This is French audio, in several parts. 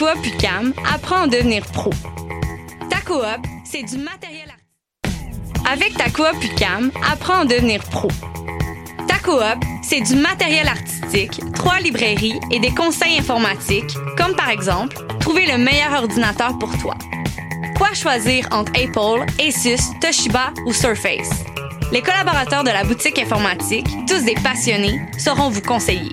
coop UCAM, apprends à devenir pro. Ta coop, c'est du matériel artistique. Avec ta coop UCAM, apprends à devenir pro. Ta coop, c'est du matériel artistique, trois librairies et des conseils informatiques, comme par exemple, trouver le meilleur ordinateur pour toi. Quoi choisir entre Apple, Asus, Toshiba ou Surface? Les collaborateurs de la boutique informatique, tous des passionnés, sauront vous conseiller.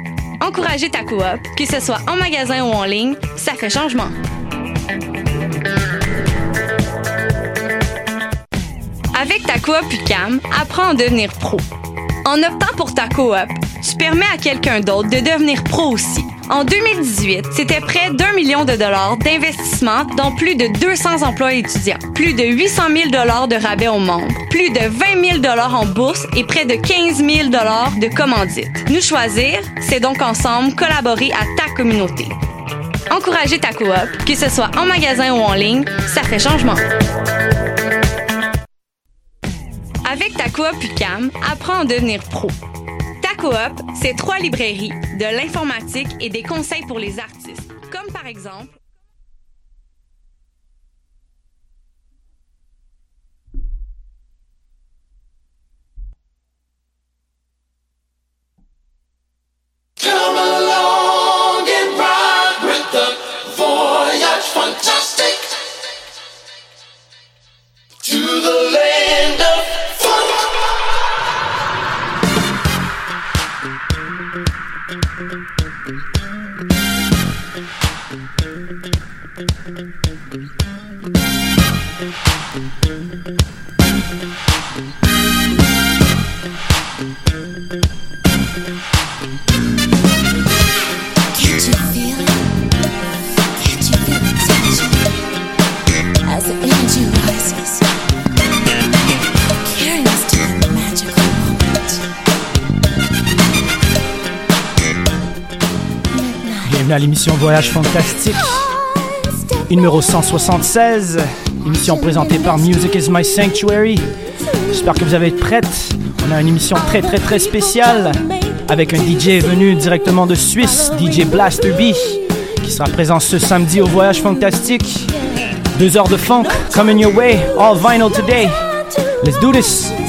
Encourager ta coop, que ce soit en magasin ou en ligne, ça fait changement. Avec ta coop UCAM, apprends à devenir pro. En optant pour ta coop, tu permets à quelqu'un d'autre de devenir pro aussi. En 2018, c'était près d'un million de dollars d'investissement dans plus de 200 emplois étudiants, plus de 800 000 dollars de rabais aux membres, plus de 20 000 dollars en bourse et près de 15 000 dollars de commandites. Nous choisir, c'est donc ensemble collaborer à ta communauté. Encourager ta coop, que ce soit en magasin ou en ligne, ça fait changement. Avec ta coop UCAM, apprends à devenir pro. Ta coop, c'est trois librairies, de l'informatique et des conseils pour les artistes, comme par exemple to the land of À l'émission Voyage Fantastique, numéro 176, émission présentée par Music is My Sanctuary. J'espère que vous avez prête. On a une émission très très très spéciale avec un DJ venu directement de Suisse, DJ Blaster B, qui sera présent ce samedi au Voyage Fantastique. Deux heures de funk coming your way, all vinyl today. Let's do this.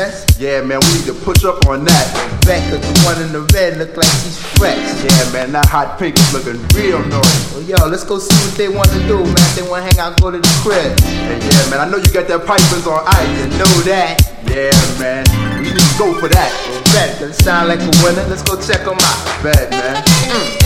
mess? Yeah, man, we need to push up on that. Back of the one in the red look like she's fresh. Yeah, man, that hot pink is looking real nice. Well, yo, let's go see what they want to do, man. If they want to hang out, go to the crib. And yeah, man, I know you got that pipers on ice, you know that. Yeah, man, we need to go for that. Bet, does sound like a winner. Let's go check them out. Bet, man. Mm.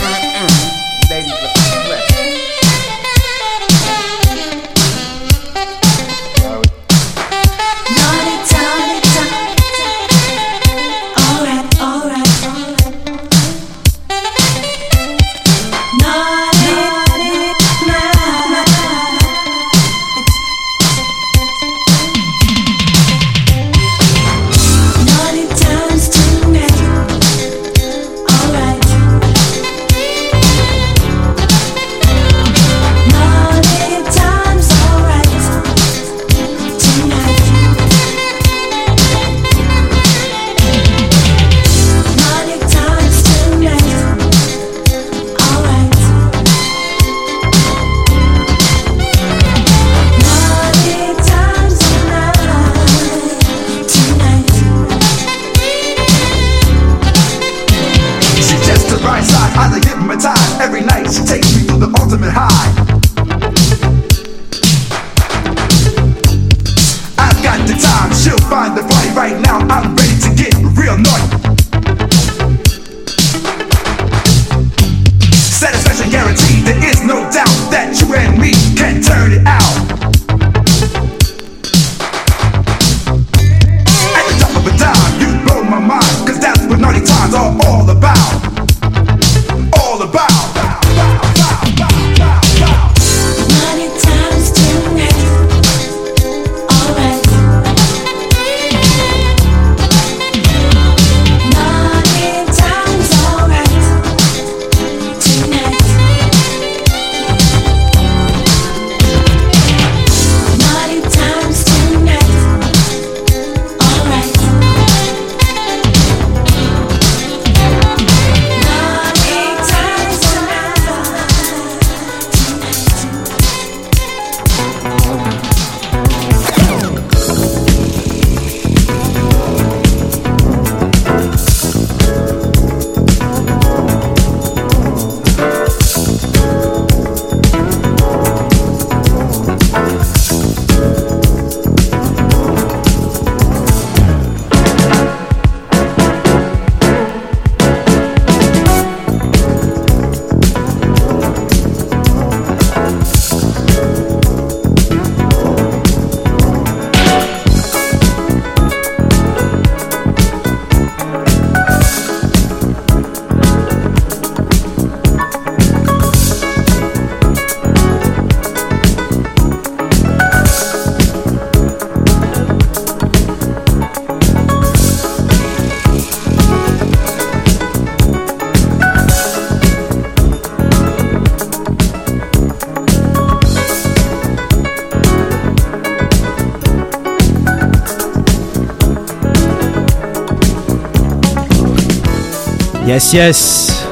Yes, yes.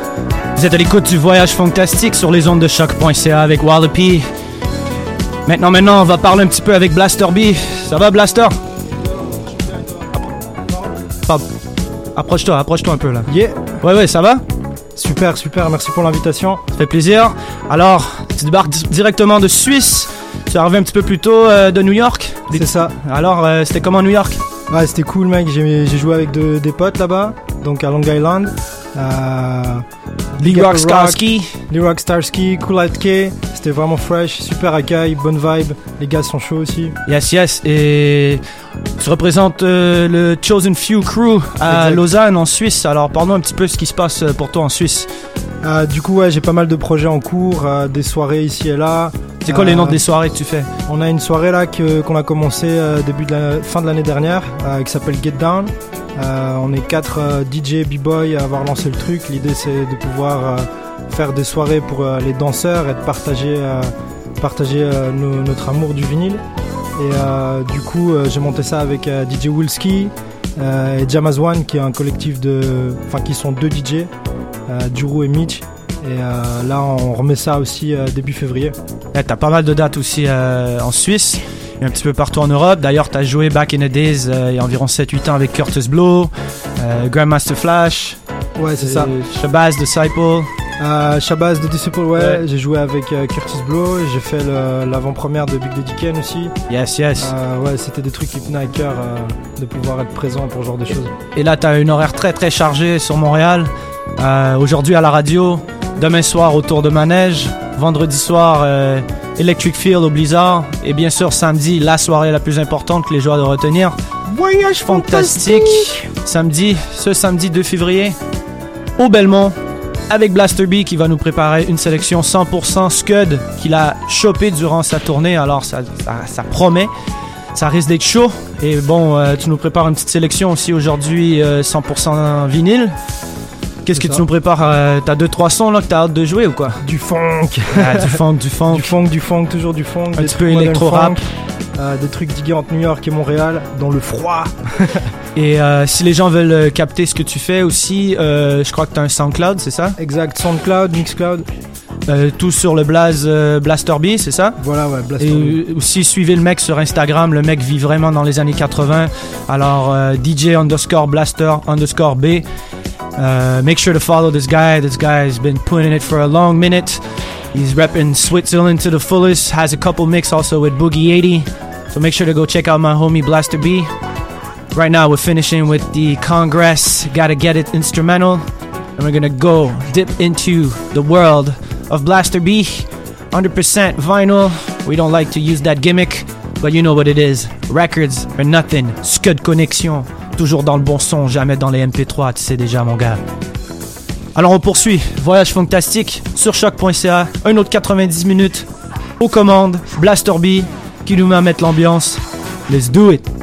Vous êtes à l'écoute du voyage fantastique sur les ondes de choc.ca avec Wallopy. Maintenant, maintenant, on va parler un petit peu avec Blaster B. Ça va, Blaster? Approche-toi, approche-toi un peu là. Yeah. Ouais, ouais, ça va? Super, super, merci pour l'invitation. Ça fait plaisir. Alors, tu débarques directement de Suisse. Tu es arrivé un petit peu plus tôt euh, de New York? C'est ça. Alors, euh, c'était comment New York? Ouais, c'était cool, mec. J'ai joué avec des potes là-bas, donc à Long Island. Euh, Gap Rock. Starsky. Lee Rock Starsky, Cool K. C'était vraiment fresh, super accueil, bonne vibe. Les gars sont chauds aussi. Yes, yes. Et tu représentes euh, le Chosen Few Crew à Exact. Lausanne, en Suisse. Alors, parle-nous un petit peu ce qui se passe euh, pour toi en Suisse. Euh, du coup, ouais, j'ai pas mal de projets en cours, des soirées ici et là. C'est quoi Euh, les noms des soirées que tu fais On a une soirée là que- qu'on a commencé euh, début de la fin de l'année dernière, euh, qui s'appelle Get Down. Euh, on est quatre euh, DJ b-boy à avoir lancé le truc. L'idée c'est de pouvoir euh, faire des soirées pour euh, les danseurs et de partager, euh, partager euh, no- notre amour du vinyle. Et euh, du coup, euh, j'ai monté ça avec euh, DJ Wilski euh, et Jamaz One, qui est un collectif de, enfin qui sont deux DJ, euh, Duru et Mitch. Et euh, là, on remet ça aussi euh, début février. Ouais, T'as pas mal de dates aussi euh, en Suisse et un petit peu partout en Europe. D'ailleurs, t'as joué back in the days il y a environ 7-8 ans avec Curtis Blow, Grandmaster Flash, Ouais, c'est ça. Shabazz Disciple. Euh, Shabazz de Disciple, ouais, Ouais. j'ai joué avec euh, Curtis Blow, j'ai fait l'avant-première de Big Daddy Kane aussi. Yes, yes. Euh, ouais, c'était des trucs qui tenaient à cœur euh, de pouvoir être présent pour ce genre de choses. Et là, t'as une horaire très très chargée sur Montréal. Aujourd'hui à la radio, demain soir autour de Manège, vendredi soir Electric Field au Blizzard, et bien sûr samedi, la soirée la plus importante que les joueurs de retenir. Voyage fantastique Samedi, ce samedi 2 février, au Belmont, avec Blaster B qui va nous préparer une sélection 100% Scud qu'il a chopé durant sa tournée, alors ça, ça, ça promet. Ça risque d'être chaud. Et bon, euh, tu nous prépares une petite sélection aussi aujourd'hui, euh, 100% vinyle. Qu'est-ce que tu nous prépares euh, T'as deux trois sons là que t'as hâte de jouer ou quoi? Du funk, Ah, Du funk, du funk. du funk, du funk, toujours du funk. Un petit peu modern électro-rap. Euh, des trucs digués entre New York et Montréal, dans le froid. Et euh, si les gens veulent euh, capter ce que tu fais aussi, je crois que t'as un SoundCloud, c'est ça? Exact, SoundCloud, Mixcloud. Euh, Tout sur le Blaze euh, Blaster B, c'est ça? Voilà, ouais, Blaster. Et euh, aussi suivez le mec sur Instagram, le mec vit vraiment dans les années 80. Alors DJ underscore Blaster underscore B. Make sure to follow this guy. This guy has been putting it for a long minute. He's repping Switzerland to the fullest. Has a couple mix also with Boogie 80. So make sure to go check out my homie Blaster B. Right now we're finishing with the Congress Gotta Get It instrumental. And we're gonna go dip into the world of Blaster B. 100% vinyl. We don't like to use that gimmick, but you know what it is. Records are nothing. Scud connexion. Toujours dans le bon son, jamais dans les MP3, tu sais déjà, mon gars. Alors on poursuit. Voyage fantastique sur choc.ca. Un autre 90 minutes aux commandes. Blaster B qui nous met à mettre l'ambiance. Let's do it.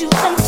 you some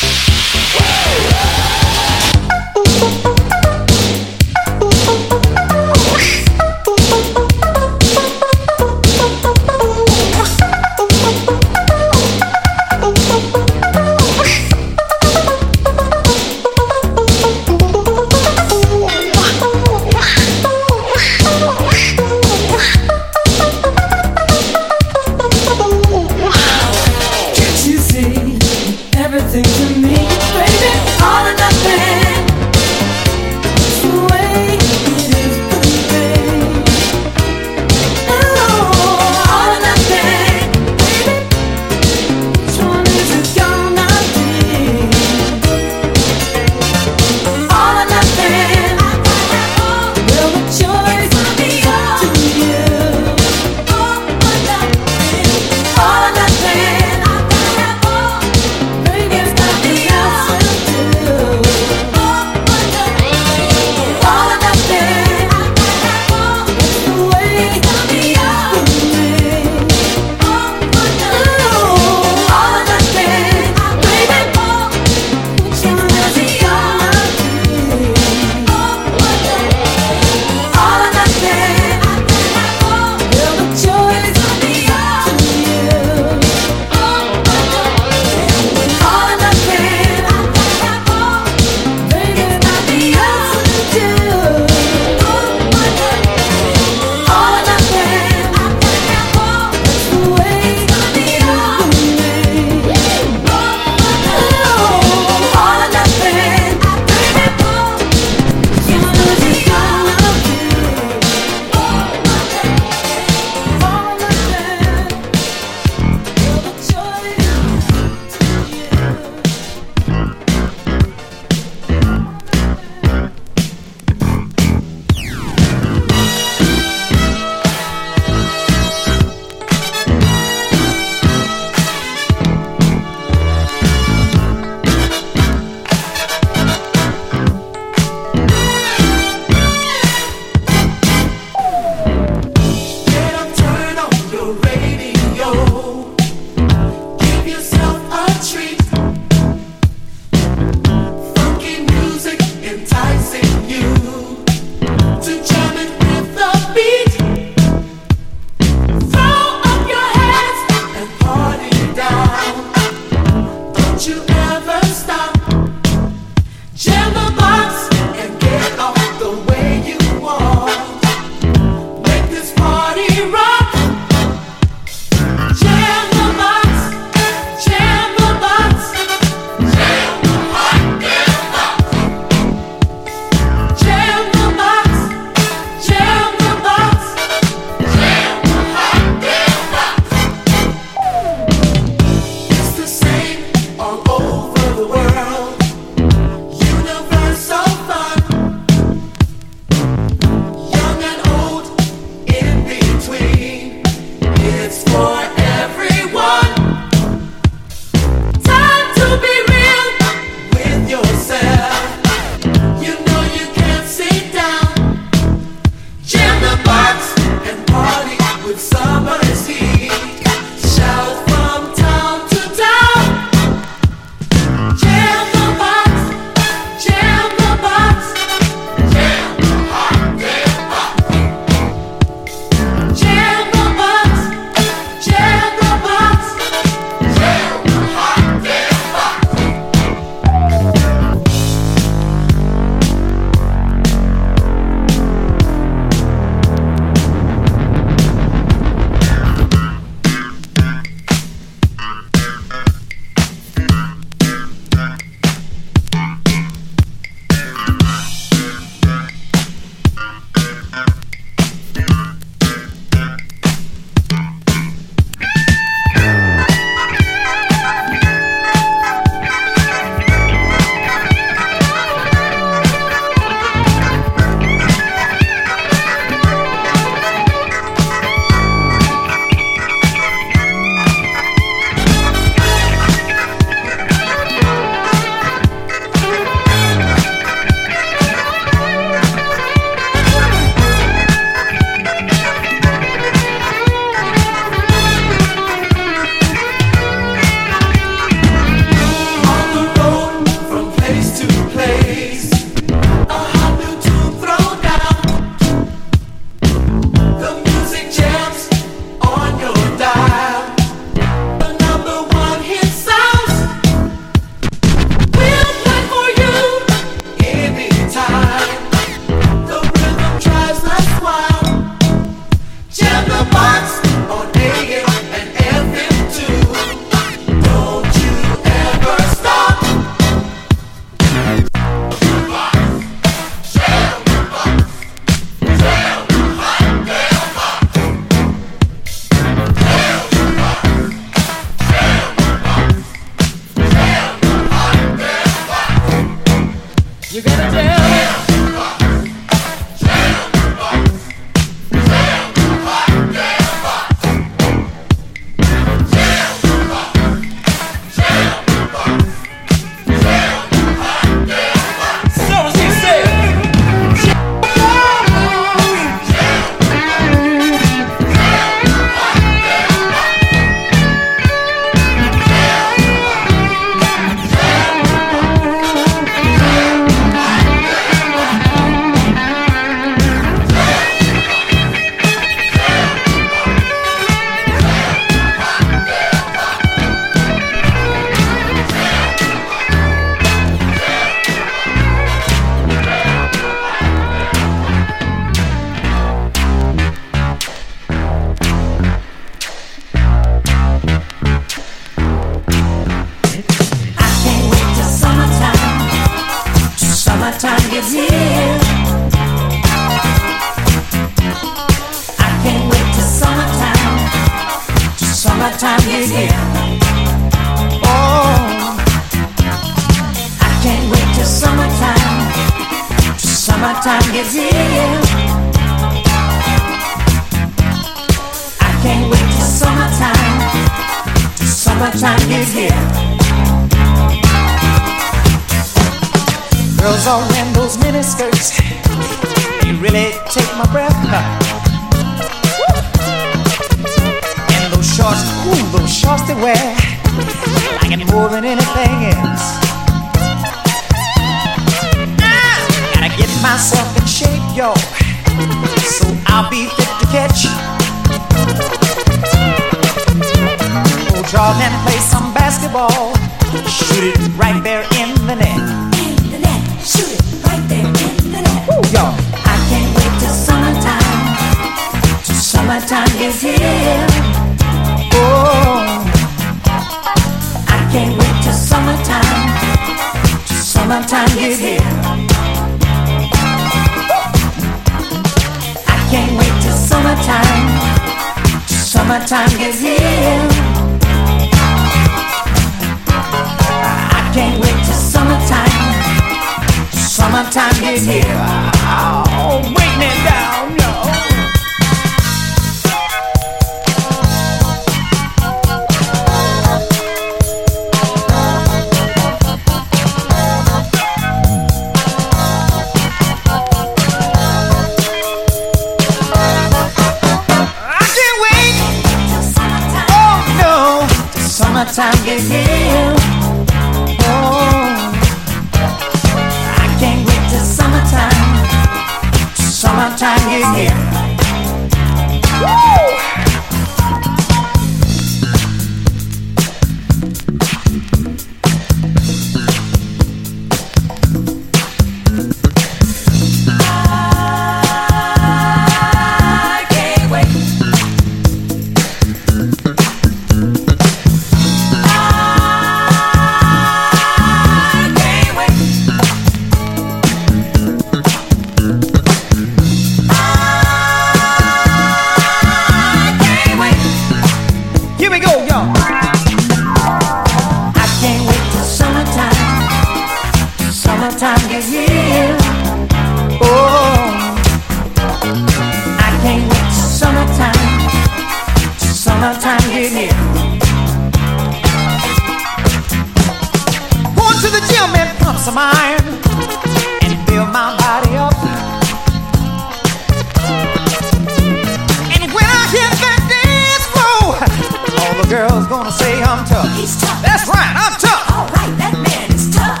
girls gonna say I'm tough. He's tough. That's right, I'm tough. All right, that man is tough.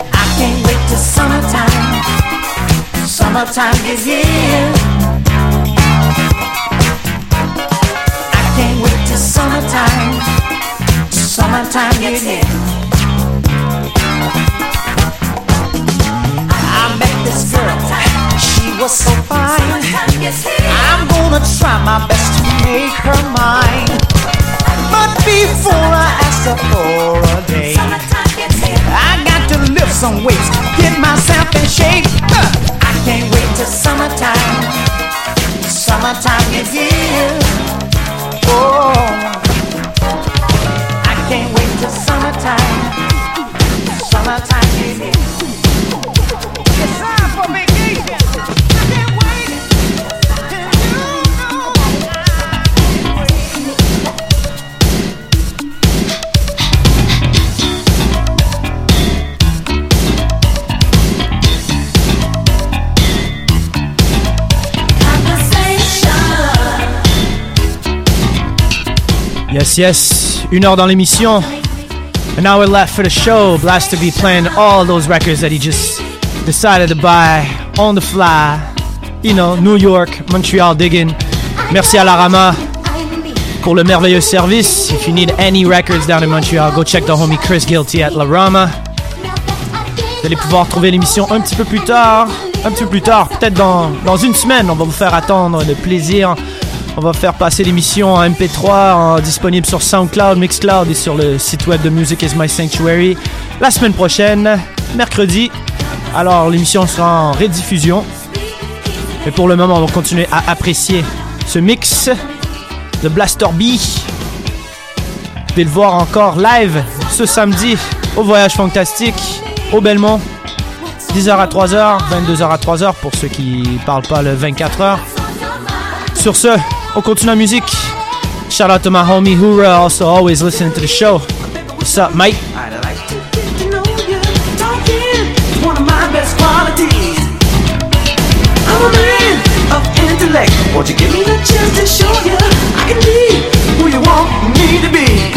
I can't wait till summertime. Summertime is here. I can't wait till summertime. Summertime is here. I met this girl. She was so fine. I'm gonna try my best to make her mine. But before I ask her for a date, I got to lift some weights, get myself in shape. Uh, I can't wait till summertime. Summertime is here. Oh, I can't wait till summertime. Summertime is here. It's time for vacation. Yes, yes. Une heure dans l'émission. An hour left for the show. Blast to be playing all those records that he just decided to buy on the fly. You know, New York, Montreal digging. Merci à la Rama pour le merveilleux service. If you need any records down in Montreal, go check the homie Chris Guilty at La Rama. Vous allez pouvoir trouver l'émission un petit peu plus tard. Un petit peu plus tard, peut-être dans, dans une semaine. On va vous faire attendre le plaisir. On va faire passer l'émission en MP3, en- disponible sur SoundCloud, Mixcloud et sur le site web de Music is My Sanctuary. La semaine prochaine, mercredi. Alors l'émission sera en rediffusion. Mais pour le moment, on va continuer à apprécier ce mix de Blaster B. Vous pouvez le voir encore live ce samedi au Voyage Fantastique au Belmont. 10h à 3h, 22h à 3h pour ceux qui parlent pas le 24h. Sur ce, on continue la musique. Shout out to my homie Hura, also always listening to the show. What's up, intellect. Won't you give me the chance to show you I can be who you want me to be?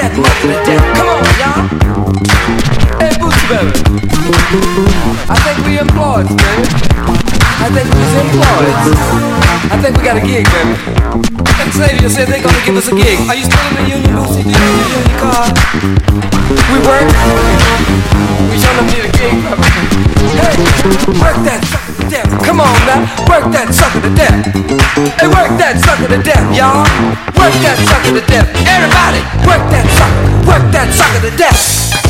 that muffin down. Come on, y'all. Hey, Bootsberry. I think we employed, baby. I think we was employed. I think we got a gig, baby. Next lady said they're gonna give us a gig. Are you still in the union, Bootsy? Do you need a union card? We work. We show them need a gig, baby. Hey, work that death. Come on now, work that sucker to death. Hey, work that sucker to death, y'all. Work that sucker to death. Everybody, work that sucker, work that sucker to death.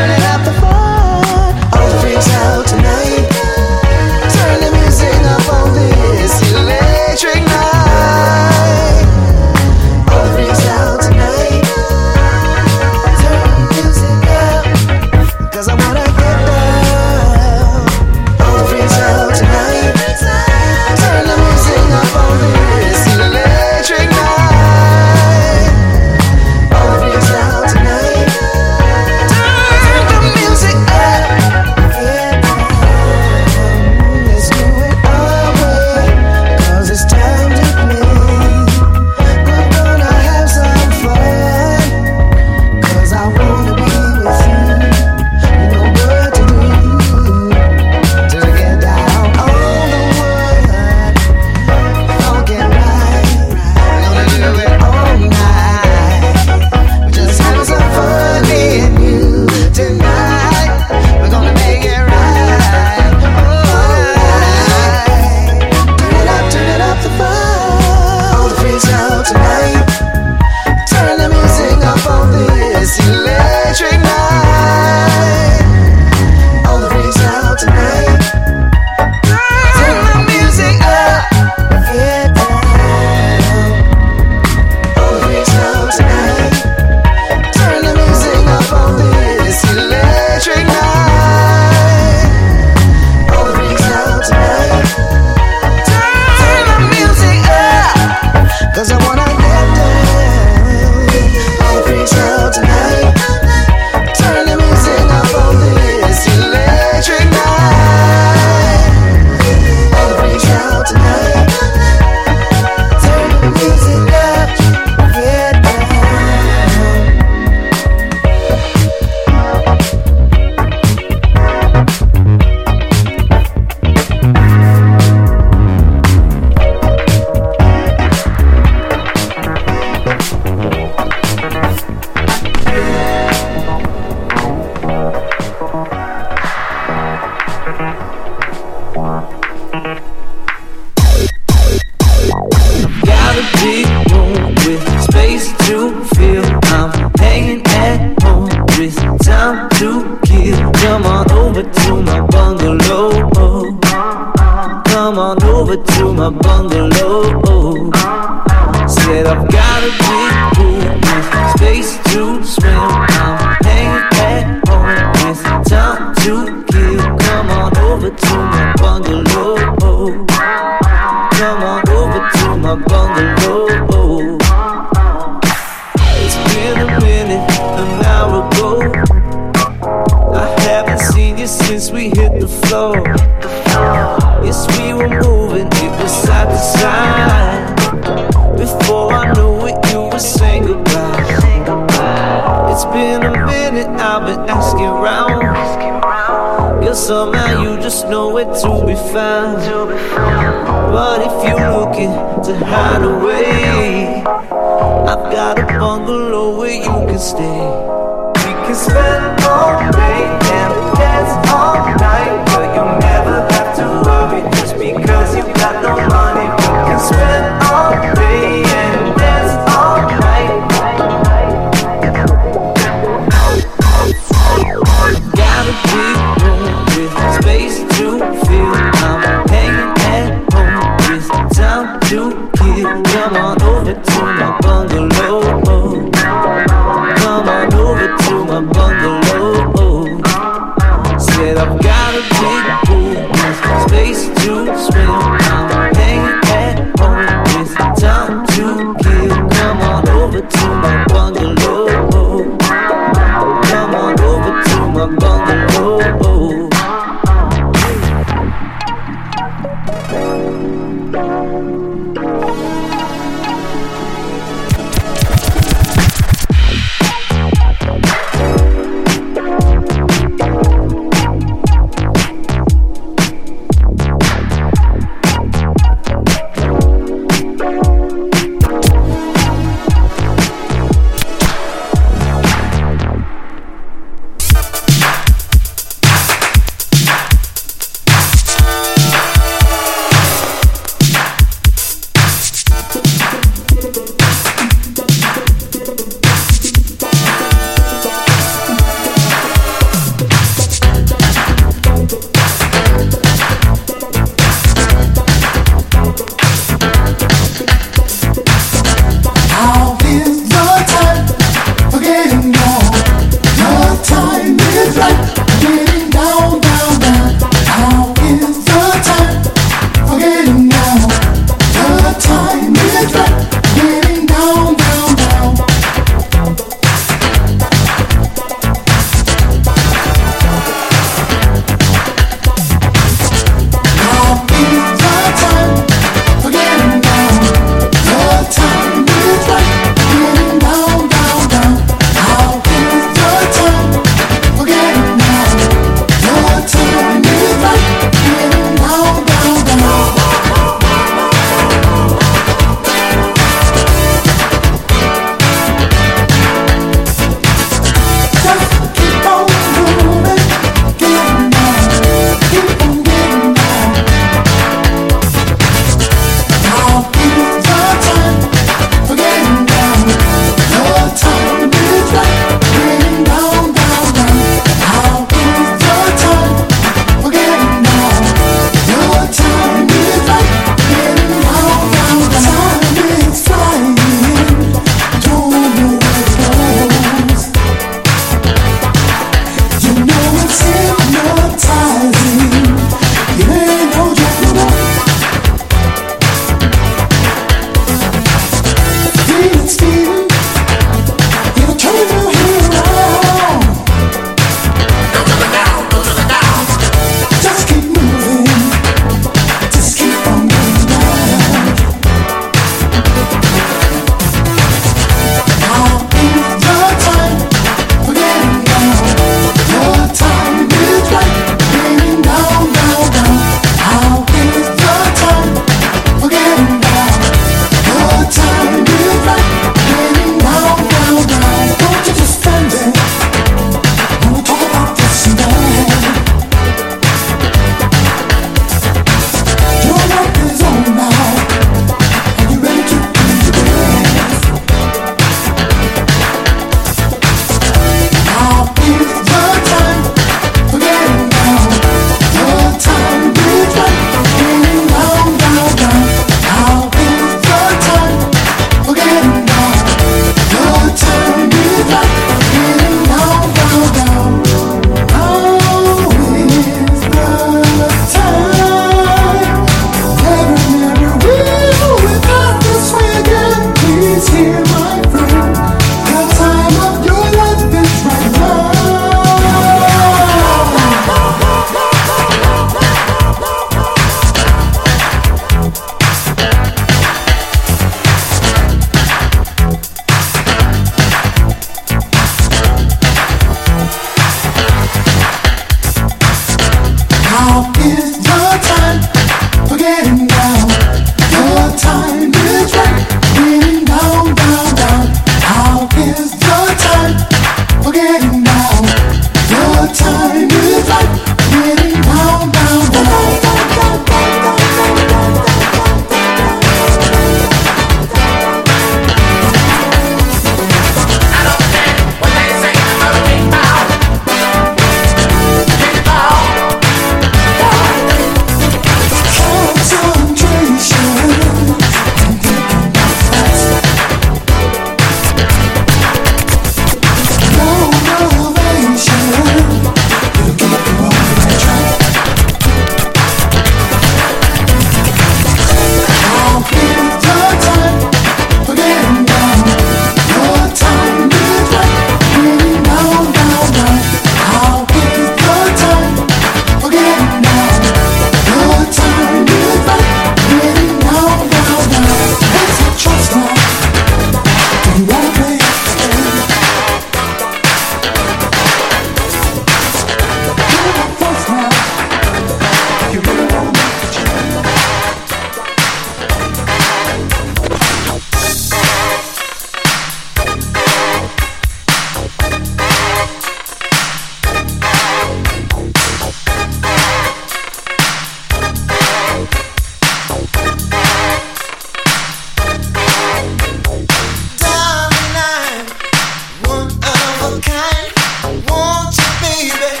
baby.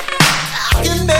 I can make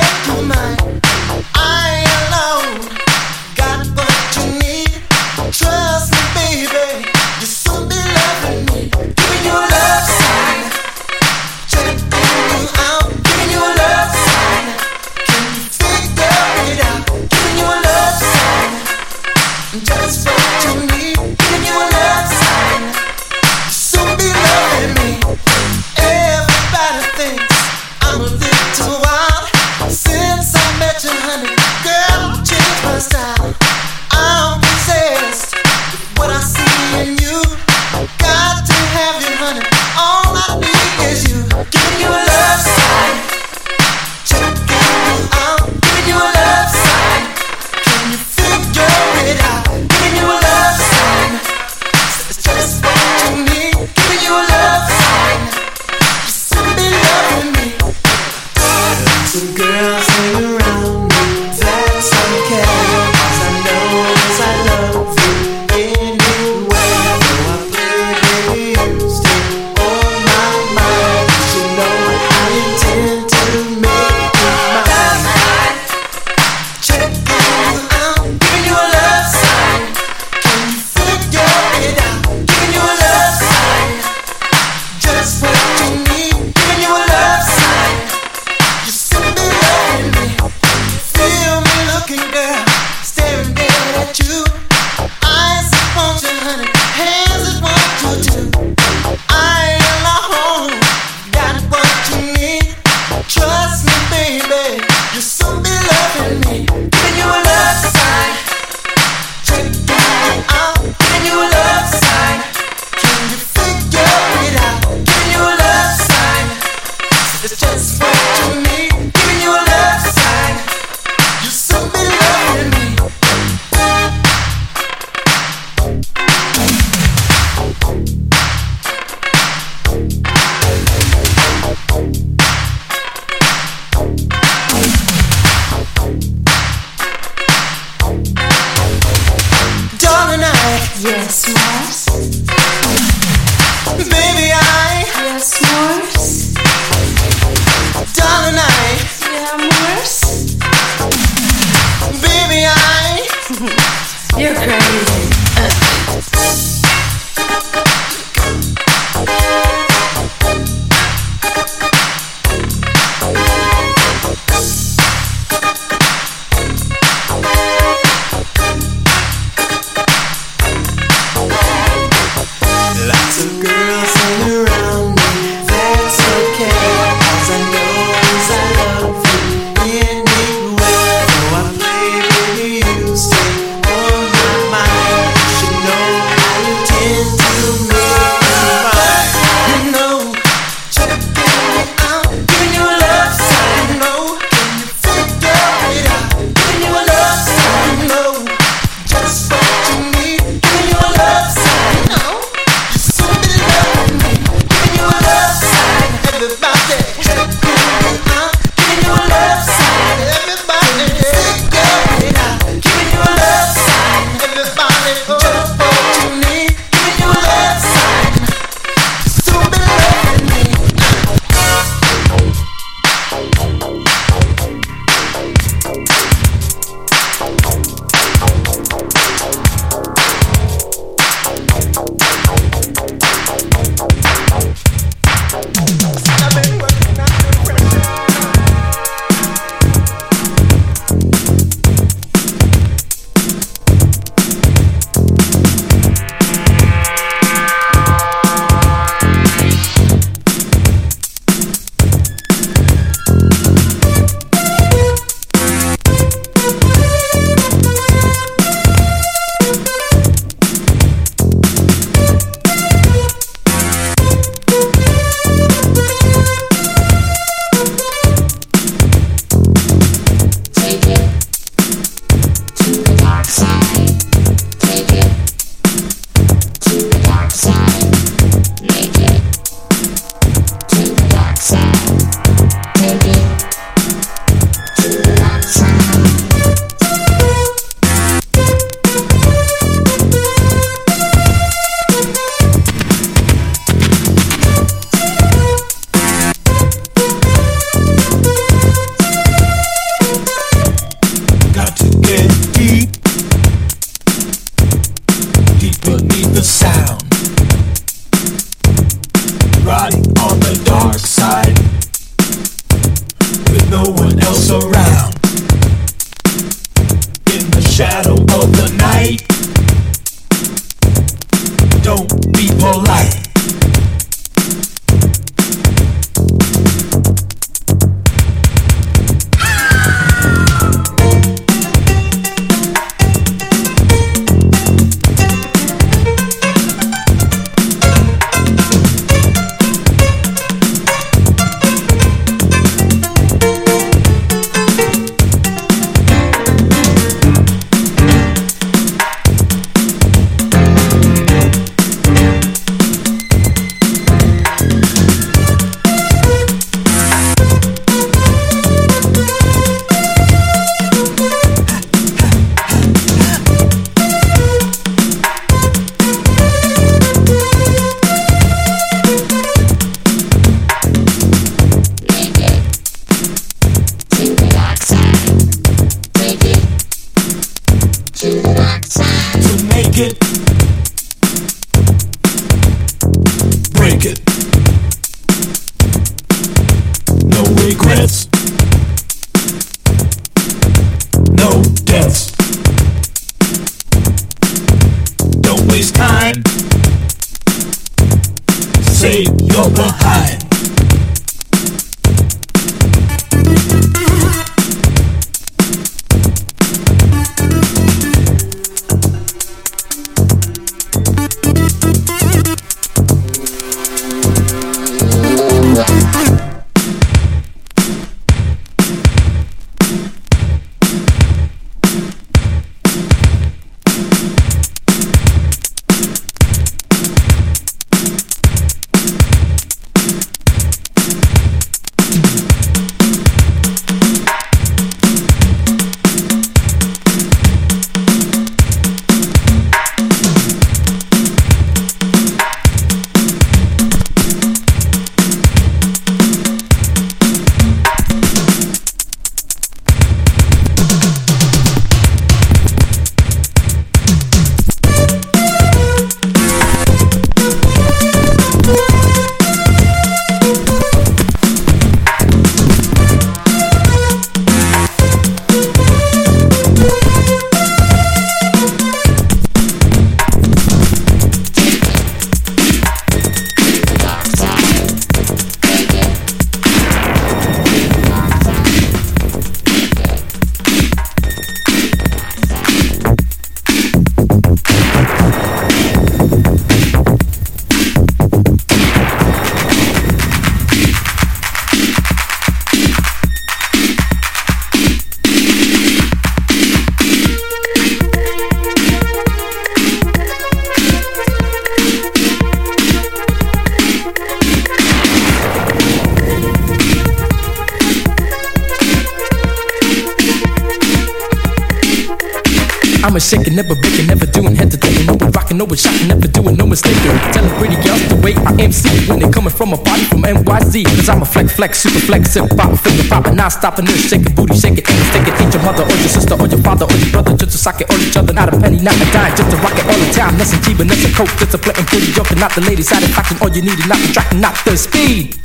stopping this, shaking booty, shake it, and it. Ain't your mother or your sister or your father or your brother just to sock it all each other. Not a penny, not a dime, just to rock it all the time. Nothing cheap, nothing coke, just a and pretty joke, not the lady satisfaction. All you need is not the track, not the speed.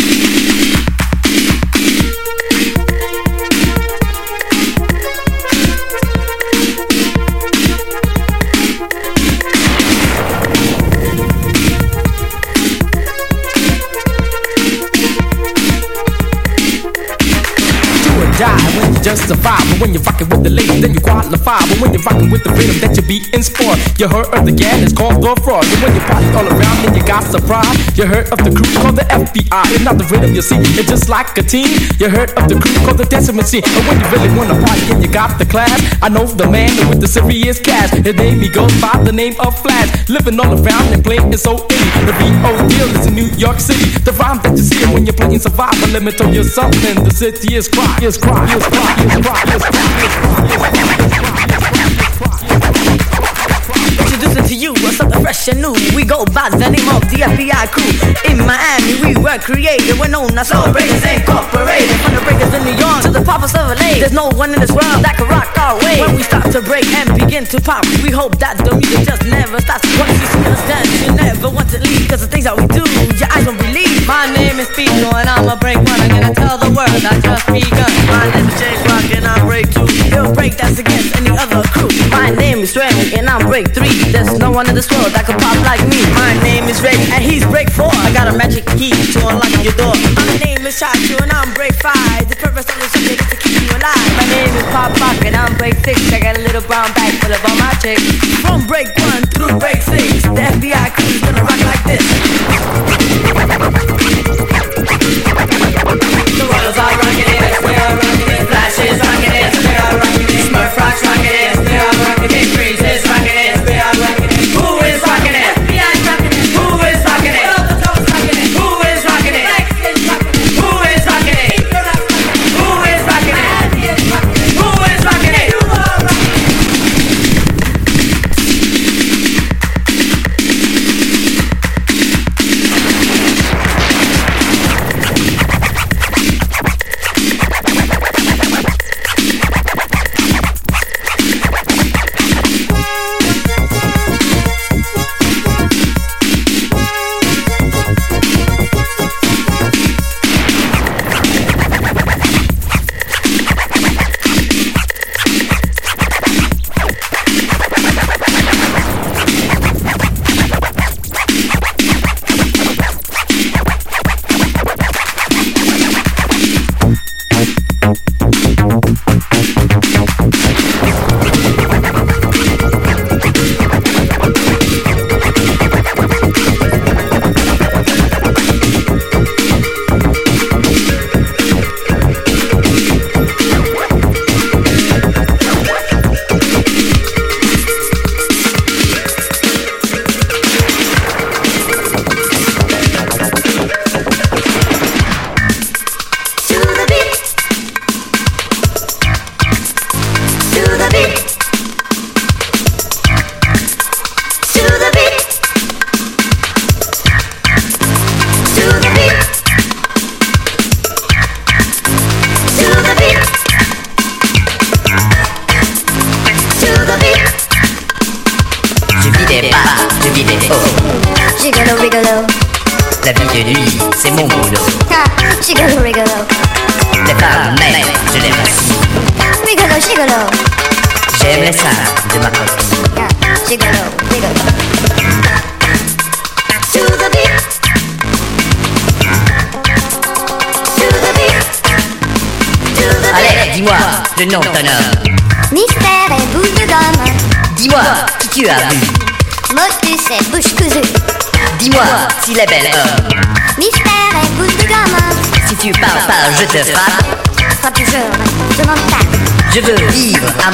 When you're rocking with the ladies, then you qualify. But when you're rocking with the rhythm that you be in sport, you heard of the gang, it's called the fraud. And when you party all around, then you got surprise. You heard of the crew called the FBI. It's not the rhythm you see, it's just like a team. You heard of the crew called the dancing machine. And when you really wanna party and you got the class, I know the man with the serious cash. His name he goes by the name of Flash. Living all around and playing is so itty. The VO deal is in New York City. The rhyme that you see when you're playing survival. Let me tell you something. The city is cry, is cry, is cry, is cry, is cry, yeah. Something fresh and new. We go by the name of the FBI crew. In Miami, we were created. We're known as Soul Breakers Incorporated. From the breakers in New York to the poppers of LA. There's no one in this world that can rock our way. When we start to break and begin to pop, we hope that the music just never stops. Once you see us dance, you never want to leave. Cause the things that we do, your eyes won't believe. My name is Pico and I'm a break one. I'm gonna tell the world I just begun. My name is James Rock and I break two. He'll break that's against any other crew. My name is Remy and I'm break three. There's no one in this world that can pop like me. My name is Ray and he's break four. I got a magic key to unlock your door. My name is Shachu and I'm break five. The purpose of this is to keep you alive. My name is Pop and I'm break six. I got a little brown bag full of all my chicks. From break one through break six, the FBI crew's gonna rock like this.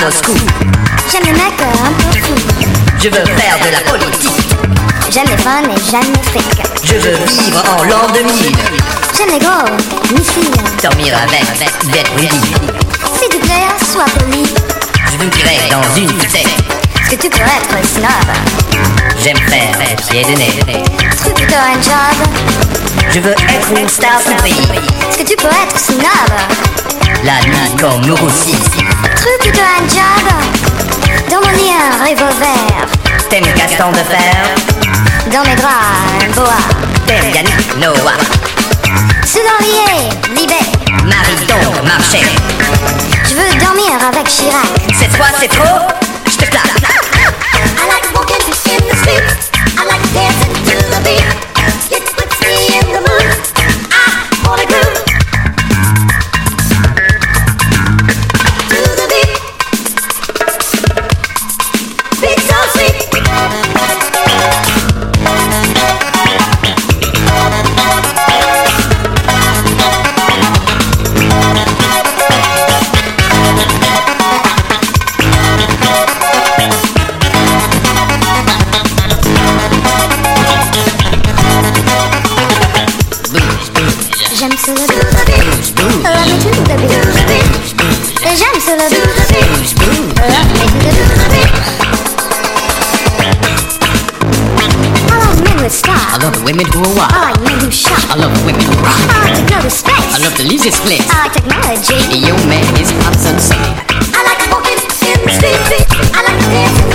Moscou. J'aime les mecs un peu fous. Je veux faire de la politique. J'aime les fun et j'aime les fric. Je veux vivre en l'an 2000. J'aime les gros missiles. Dormir avec d'être libre. S'il te plaît, sois poli. Je vous dirai dans une. Est-ce que tu peux être snob J'aime faire pied de nez. Trouve plutôt un job? Je veux être une star du pays. Est-ce que tu peux être snob? La nuit comme nous aussi. Trouve plutôt un job. Dans mon lit, un revolver. T'aimes Gaston de Fer? Dans mes bras, un boa. T'aimes Yannick Noah? Sous l'oreiller, Libé. Marie donc Marchais Je veux dormir avec Chirac. Cette fois c'est trop women who are wild I men who shop. I love the women who rock I like to go to space. I love the leisure split I like technology. Your man is sensei I like walking in the street. I like dancing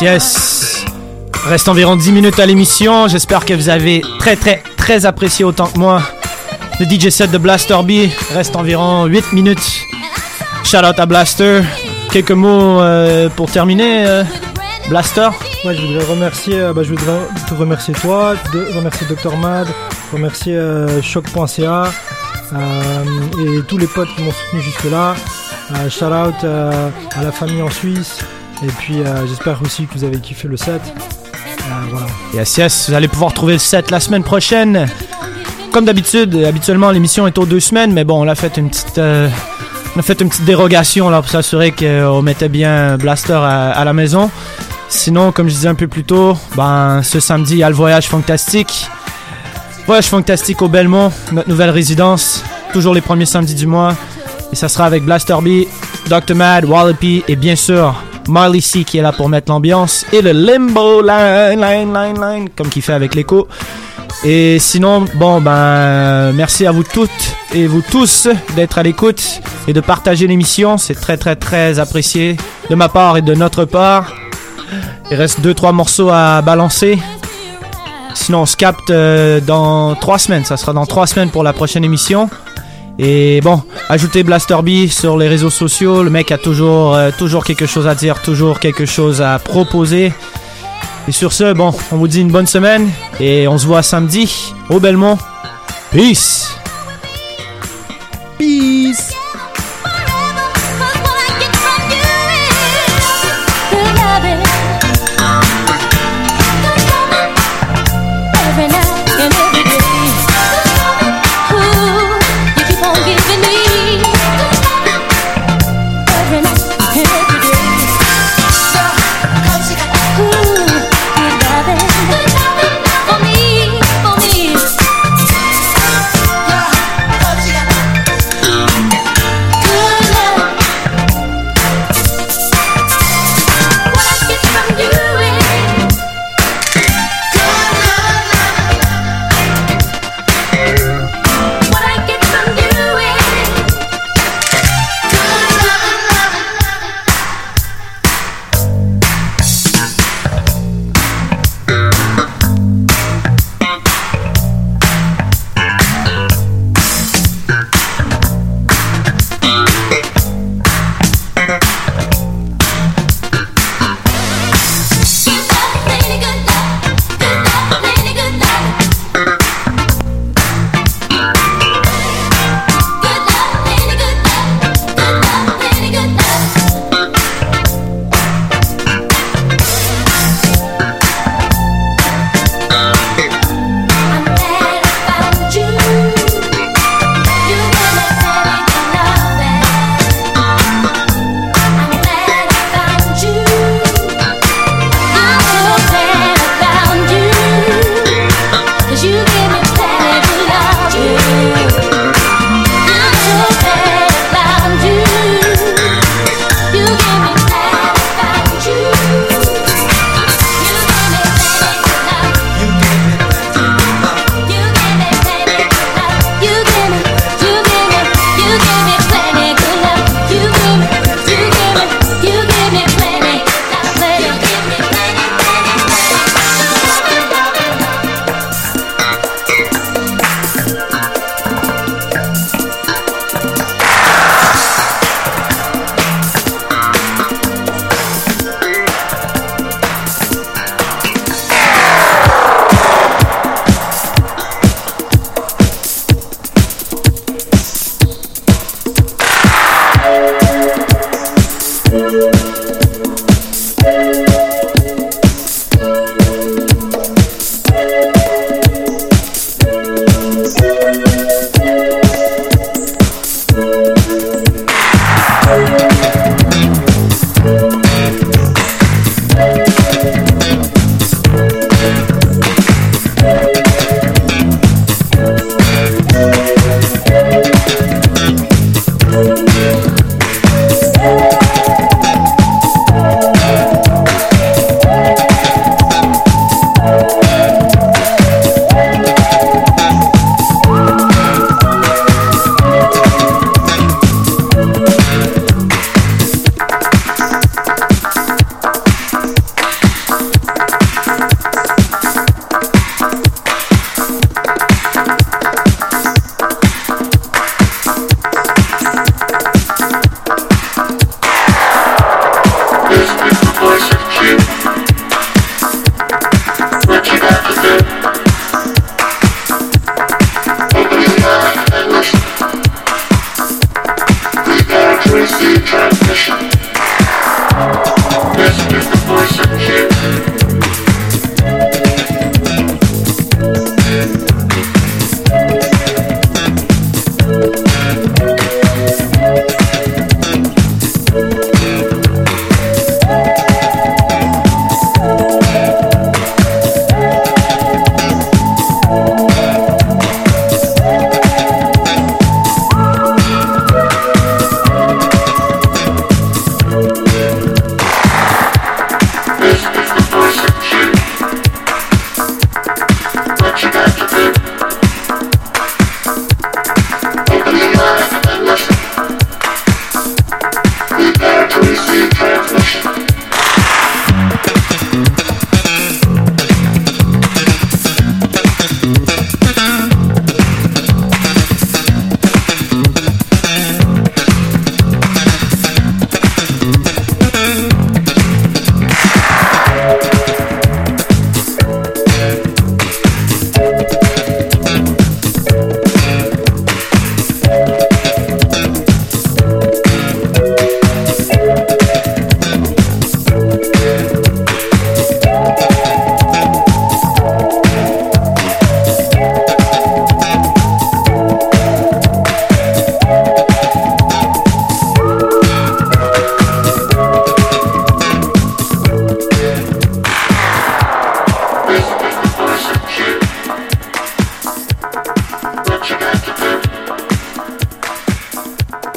Yes. Reste environ 10 minutes à l'émission. J'espère que vous avez très, très, très apprécié autant que moi. Le DJ set de Blaster B reste environ 8 minutes. Shout out à Blaster. Quelques mots euh, pour terminer, euh, Blaster. Je voudrais remercier, euh, bah, je voudrais remercier toi, remercier Dr Mad, remercier choc.ca et tous les potes qui m'ont soutenu jusque là. Shout out à la famille en Suisse et puis euh, j'espère aussi que vous avez kiffé le set. Euh, voilà. Yes, yes, vous allez pouvoir trouver le set la semaine prochaine. Comme d'habitude, habituellement l'émission est aux deux semaines, mais bon, on a fait une petite, euh, on a fait une petite dérogation là pour s'assurer qu'on mettait bien Blaster à, la maison. Sinon, comme je disais un peu plus tôt, ben ce samedi il y a le voyage fantastique. Voyage fantastique au Belmont, notre nouvelle résidence, toujours les premiers samedis du mois. Et ça sera avec Blaster B, Dr. Mad, Wallopy et bien sûr Marley C qui est là pour mettre l'ambiance. Et le Limbo Line, Line, Line, Line, comme qu'il fait avec l'écho. Et sinon, bon, ben, merci à vous toutes et vous tous d'être à l'écoute et de partager l'émission. C'est très, très, très apprécié de ma part et de notre part. Il reste 2-3 morceaux à balancer. Sinon, on se capte euh, dans 3 semaines. Ça sera dans 3 semaines pour la prochaine émission. Et bon, ajoutez Blaster B sur les réseaux sociaux. Le mec a toujours, euh, toujours quelque chose à dire, toujours quelque chose à proposer. Et sur ce, bon, on vous dit une bonne semaine et on se voit samedi au Belmont. Peace. Peace.